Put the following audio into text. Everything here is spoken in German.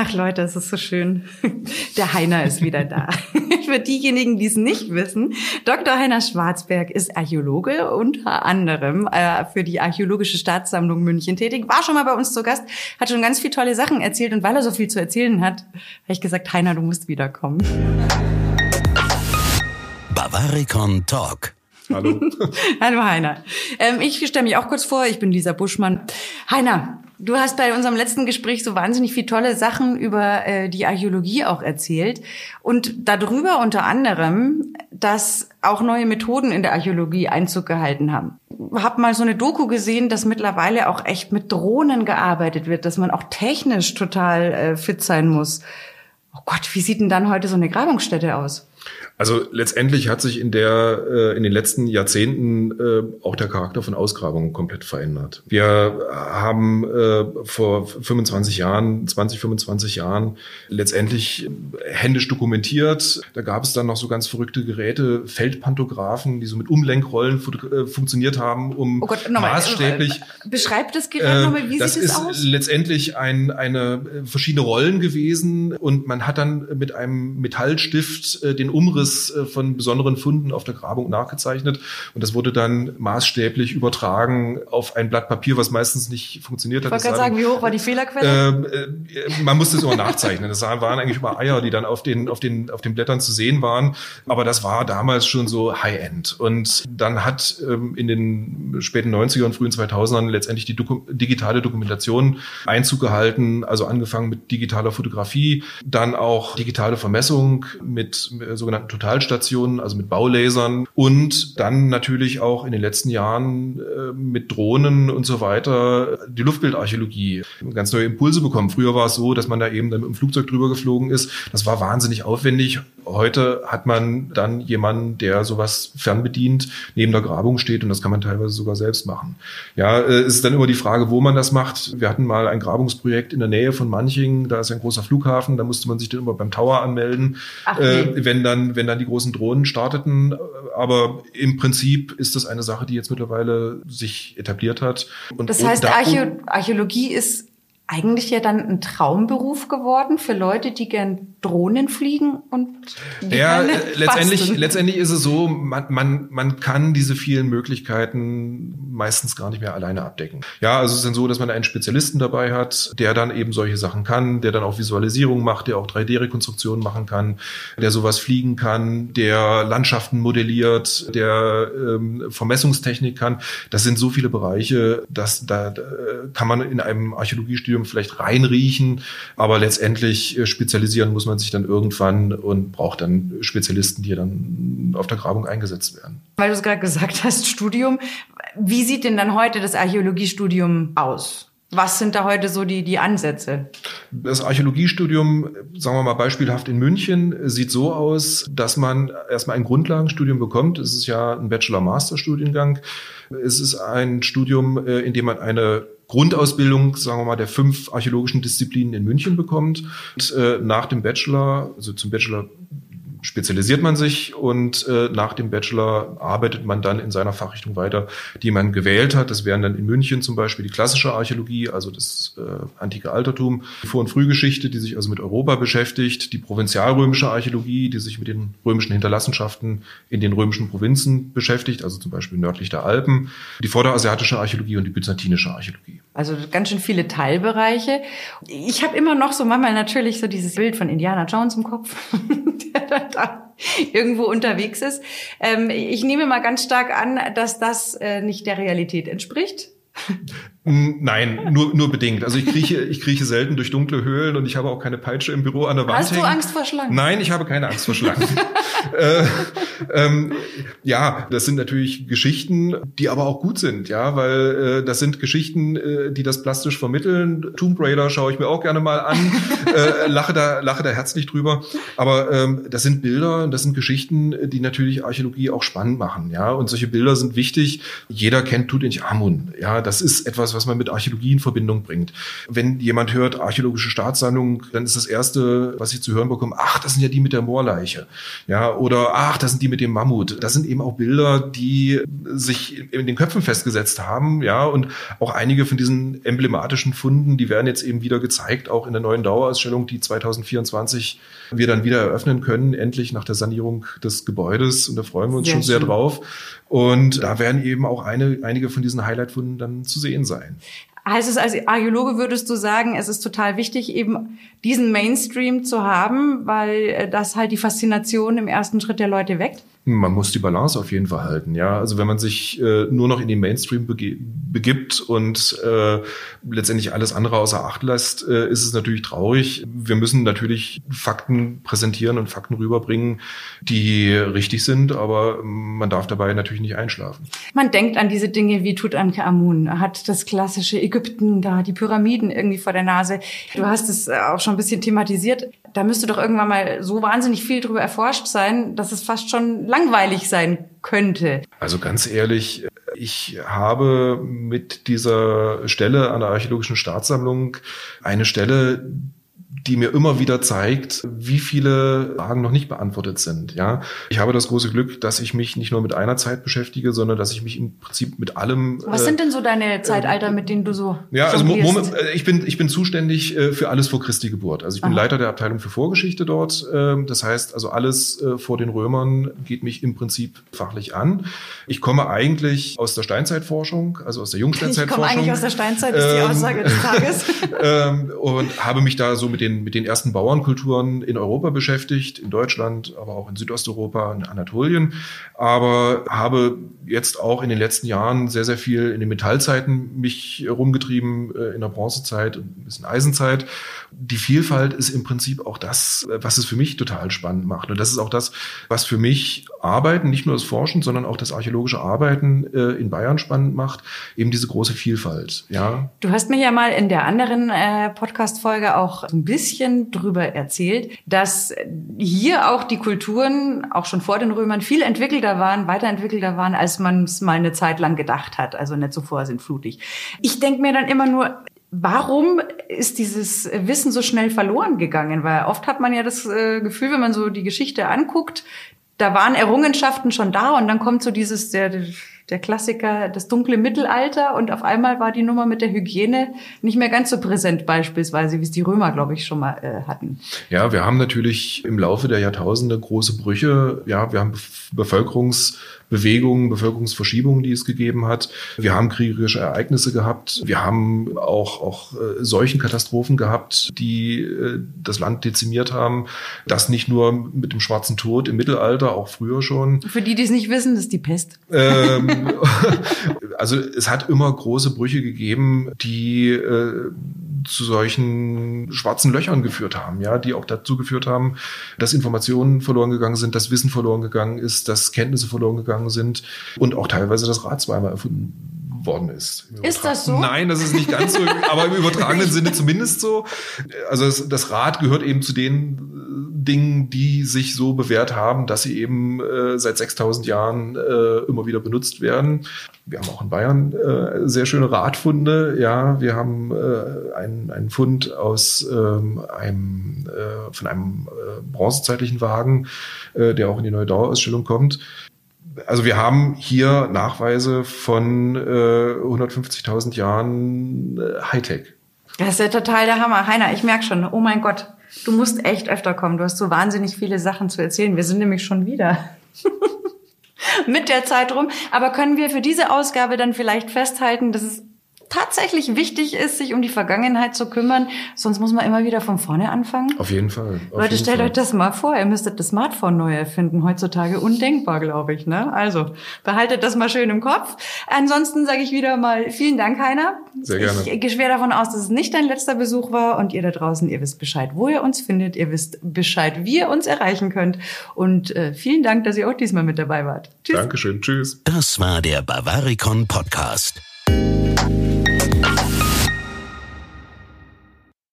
Ach Leute, es ist so schön. Der Heiner ist wieder da. Für diejenigen, die es nicht wissen, Dr. Heiner Schwarzberg ist Archäologe, unter anderem äh, für die Archäologische Staatssammlung München tätig, war schon mal bei uns zu Gast, hat schon ganz viele tolle Sachen erzählt und weil er so viel zu erzählen hat, habe ich gesagt, Heiner, du musst wiederkommen. Bavaricon Talk. Hallo. Hallo Heiner. Ähm, ich stelle mich auch kurz vor, ich bin Lisa Buschmann. Heiner, du hast bei unserem letzten Gespräch so wahnsinnig viele tolle Sachen über äh, die Archäologie auch erzählt. Und darüber unter anderem, dass auch neue Methoden in der Archäologie Einzug gehalten haben. Hab mal so eine Doku gesehen, dass mittlerweile auch echt mit Drohnen gearbeitet wird, dass man auch technisch total äh, fit sein muss. Oh Gott, wie sieht denn dann heute so eine Grabungsstätte aus? Also letztendlich hat sich in der äh, in den letzten Jahrzehnten äh, auch der Charakter von Ausgrabungen komplett verändert. Wir haben äh, vor 25 Jahren, 20, 25 Jahren letztendlich händisch dokumentiert. Da gab es dann noch so ganz verrückte Geräte, Feldpantographen, die so mit Umlenkrollen äh, funktioniert haben, um oh Gott, nochmal, maßstäblich. Beschreibt das Gerät äh, nochmal, wie das sieht es aus? Das ist letztendlich ein, eine äh, verschiedene Rollen gewesen und man hat dann mit einem Metallstift äh, den Umriss äh, von besonderen Funden auf der Grabung nachgezeichnet. Und das wurde dann maßstäblich übertragen auf ein Blatt Papier, was meistens nicht funktioniert hat. Ich wollte gerade sagen, wie hoch war die Fehlerquelle? Ähm, äh, man musste es immer nachzeichnen. Das waren eigentlich immer Eier, die dann auf den, auf den, auf den Blättern zu sehen waren. Aber das war damals schon so High-End. Und dann hat ähm, in den späten 90er und frühen 2000ern letztendlich die Doku digitale Dokumentation Einzug gehalten. Also angefangen mit digitaler Fotografie, dann auch digitale Vermessung mit äh, sogenannten Totalstationen, also mit Baulasern und dann natürlich auch in den letzten Jahren äh, mit Drohnen und so weiter die Luftbildarchäologie ganz neue Impulse bekommen. Früher war es so, dass man da eben dann mit dem Flugzeug drüber geflogen ist. Das war wahnsinnig aufwendig. Heute hat man dann jemanden, der sowas fernbedient, neben der Grabung steht und das kann man teilweise sogar selbst machen. Ja, äh, es ist dann immer die Frage, wo man das macht. Wir hatten mal ein Grabungsprojekt in der Nähe von Manching, da ist ein großer Flughafen, da musste man sich dann immer beim Tower anmelden. Ach, äh, nee. wenn dann, wenn dann die großen Drohnen starteten. Aber im Prinzip ist das eine Sache, die jetzt mittlerweile sich etabliert hat. Und das heißt, Archä Archäologie ist eigentlich ja dann ein Traumberuf geworden für Leute, die gern Drohnen fliegen und ja letztendlich letztendlich ist es so man, man man kann diese vielen Möglichkeiten meistens gar nicht mehr alleine abdecken. Ja also es ist dann so dass man einen Spezialisten dabei hat der dann eben solche Sachen kann der dann auch Visualisierung macht der auch 3D Rekonstruktionen machen kann der sowas fliegen kann der Landschaften modelliert der ähm, Vermessungstechnik kann. Das sind so viele Bereiche dass da, da kann man in einem Archäologiestudium vielleicht reinriechen aber letztendlich äh, spezialisieren muss man sich dann irgendwann und braucht dann Spezialisten, die dann auf der Grabung eingesetzt werden. Weil du es gerade gesagt hast, Studium. Wie sieht denn dann heute das Archäologiestudium aus? Was sind da heute so die, die Ansätze? Das Archäologiestudium, sagen wir mal beispielhaft in München, sieht so aus, dass man erstmal ein Grundlagenstudium bekommt. Es ist ja ein Bachelor-Master-Studiengang. Es ist ein Studium, äh, in dem man eine Grundausbildung, sagen wir mal, der fünf archäologischen Disziplinen in München bekommt. Und, äh, nach dem Bachelor, also zum Bachelor spezialisiert man sich und äh, nach dem Bachelor arbeitet man dann in seiner Fachrichtung weiter, die man gewählt hat. Das wären dann in München zum Beispiel die klassische Archäologie, also das äh, antike Altertum, die Vor- und Frühgeschichte, die sich also mit Europa beschäftigt, die provinzialrömische Archäologie, die sich mit den römischen Hinterlassenschaften in den römischen Provinzen beschäftigt, also zum Beispiel nördlich der Alpen, die vorderasiatische Archäologie und die byzantinische Archäologie. Also ganz schön viele Teilbereiche. Ich habe immer noch so manchmal natürlich so dieses Bild von Indiana Jones im Kopf, der da irgendwo unterwegs ist. Ähm, ich nehme mal ganz stark an, dass das äh, nicht der Realität entspricht. Nein, nur, nur bedingt. Also ich krieche, ich krieche selten durch dunkle Höhlen und ich habe auch keine Peitsche im Büro an der Wand Hast hängen. du Angst vor Schlangen? Nein, ich habe keine Angst vor Schlangen. äh, ähm, ja, das sind natürlich Geschichten, die aber auch gut sind, ja, weil äh, das sind Geschichten, äh, die das plastisch vermitteln. Tomb Raider schaue ich mir auch gerne mal an, äh, lache da, lache da herzlich drüber. Aber ähm, das sind Bilder, das sind Geschichten, die natürlich Archäologie auch spannend machen, ja. Und solche Bilder sind wichtig. Jeder kennt Tutanchamun, ja. Das ist etwas, was man mit Archäologie in Verbindung bringt. Wenn jemand hört archäologische Staatssammlung, dann ist das erste, was ich zu hören bekomme, ach, das sind ja die mit der Moorleiche. Ja, oder ach, das sind die mit dem Mammut. Das sind eben auch Bilder, die sich in den Köpfen festgesetzt haben, ja, und auch einige von diesen emblematischen Funden, die werden jetzt eben wieder gezeigt, auch in der neuen Dauerausstellung, die 2024 wir dann wieder eröffnen können, endlich nach der Sanierung des Gebäudes. Und da freuen wir uns sehr schon sehr schön. drauf. Und da werden eben auch eine, einige von diesen Highlight-Funden dann zu sehen sein. Heißt es als Archäologe würdest du sagen, es ist total wichtig, eben diesen Mainstream zu haben, weil äh, das halt die Faszination im ersten Schritt der Leute weckt? Man muss die Balance auf jeden Fall halten, ja. Also wenn man sich äh, nur noch in den Mainstream begibt und äh, letztendlich alles andere außer Acht lässt, äh, ist es natürlich traurig. Wir müssen natürlich Fakten präsentieren und Fakten rüberbringen, die richtig sind, aber man darf dabei natürlich nicht einschlafen. Man denkt an diese Dinge wie Tutanchamun, hat das klassische Ägypten da, die Pyramiden irgendwie vor der Nase. Du hast es auch schon ein bisschen thematisiert. Da müsste doch irgendwann mal so wahnsinnig viel drüber erforscht sein, dass es fast schon langweilig sein könnte. Also ganz ehrlich, ich habe mit dieser Stelle an der Archäologischen Staatssammlung eine Stelle, die mir immer wieder zeigt, wie viele Fragen noch nicht beantwortet sind. Ja, ich habe das große Glück, dass ich mich nicht nur mit einer Zeit beschäftige, sondern dass ich mich im Prinzip mit allem. Was äh, sind denn so deine Zeitalter, mit denen du so? Ja, also Moment, äh, ich bin ich bin zuständig äh, für alles vor Christi Geburt. Also ich bin Aha. Leiter der Abteilung für Vorgeschichte dort. Ähm, das heißt, also alles äh, vor den Römern geht mich im Prinzip fachlich an. Ich komme eigentlich aus der Steinzeitforschung, also aus der Jungsteinzeitforschung. Ich komme eigentlich aus der Steinzeit, ist die ähm, Aussage des Tages. ähm, und habe mich da so mit den mit den ersten Bauernkulturen in Europa beschäftigt, in Deutschland, aber auch in Südosteuropa, in Anatolien. Aber habe jetzt auch in den letzten Jahren sehr, sehr viel in den Metallzeiten mich rumgetrieben, äh, in der Bronzezeit und ein bisschen Eisenzeit. Die Vielfalt ist im Prinzip auch das, was es für mich total spannend macht. Und das ist auch das, was für mich Arbeiten, nicht nur das Forschen, sondern auch das archäologische Arbeiten äh, in Bayern spannend macht, eben diese große Vielfalt. Ja. Du hast mir ja mal in der anderen äh, Podcast-Folge auch ein bisschen drüber erzählt, dass hier auch die Kulturen auch schon vor den Römern viel entwickelter waren, weiterentwickelter waren, als man es mal eine Zeit lang gedacht hat. Also nicht so vorsinnflutig. Ich denke mir dann immer nur, Warum ist dieses Wissen so schnell verloren gegangen? Weil oft hat man ja das äh, Gefühl, wenn man so die Geschichte anguckt, da waren Errungenschaften schon da und dann kommt so dieses, der, der Klassiker, das dunkle Mittelalter und auf einmal war die Nummer mit der Hygiene nicht mehr ganz so präsent beispielsweise, wie es die Römer, glaube ich, schon mal äh, hatten. Ja, wir haben natürlich im Laufe der Jahrtausende große Brüche. Ja, wir haben Bevölkerungs Bewegungen, Bevölkerungsverschiebungen, die es gegeben hat. Wir haben kriegerische Ereignisse gehabt. Wir haben auch, auch äh, solchen Katastrophen gehabt, die äh, das Land dezimiert haben. Das nicht nur mit dem schwarzen Tod im Mittelalter, auch früher schon. Für die, die es nicht wissen, das ist die Pest. Ähm, also es hat immer große Brüche gegeben, die äh, zu solchen schwarzen Löchern geführt haben, ja, die auch dazu geführt haben, dass Informationen verloren gegangen sind, dass Wissen verloren gegangen ist, dass Kenntnisse verloren gegangen sind und auch teilweise das Rad zweimal erfunden worden ist. Ist das so? Nein, das ist nicht ganz so, aber im übertragenen Sinne zumindest so. Also das, das Rad gehört eben zu den Dingen, die sich so bewährt haben, dass sie eben äh, seit 6000 Jahren äh, immer wieder benutzt werden. Wir haben auch in Bayern äh, sehr schöne Radfunde. Ja, wir haben äh, einen, einen Fund aus ähm, einem äh, von einem äh, bronzezeitlichen Wagen, äh, der auch in die neue Dauerausstellung kommt. Also wir haben hier Nachweise von äh, 150.000 Jahren äh, Hightech. Das ist ja total der Hammer. Heiner, ich merke schon, oh mein Gott, du musst echt öfter kommen. Du hast so wahnsinnig viele Sachen zu erzählen. Wir sind nämlich schon wieder. mit der Zeit rum. Aber können wir für diese Ausgabe dann vielleicht festhalten, dass es tatsächlich wichtig ist, sich um die Vergangenheit zu kümmern. Sonst muss man immer wieder von vorne anfangen. Auf jeden Fall. Auf Leute, jeden stellt Fall. euch das mal vor. Ihr müsstet das Smartphone neu erfinden. Heutzutage undenkbar, glaube ich. Ne? Also behaltet das mal schön im Kopf. Ansonsten sage ich wieder mal vielen Dank, Heiner. Sehr gerne. Ich gehe schwer davon aus, dass es nicht dein letzter Besuch war. Und ihr da draußen, ihr wisst Bescheid, wo ihr uns findet. Ihr wisst Bescheid, wie ihr uns erreichen könnt. Und äh, vielen Dank, dass ihr auch diesmal mit dabei wart. Tschüss. Dankeschön. Tschüss. Das war der Bavaricon Podcast.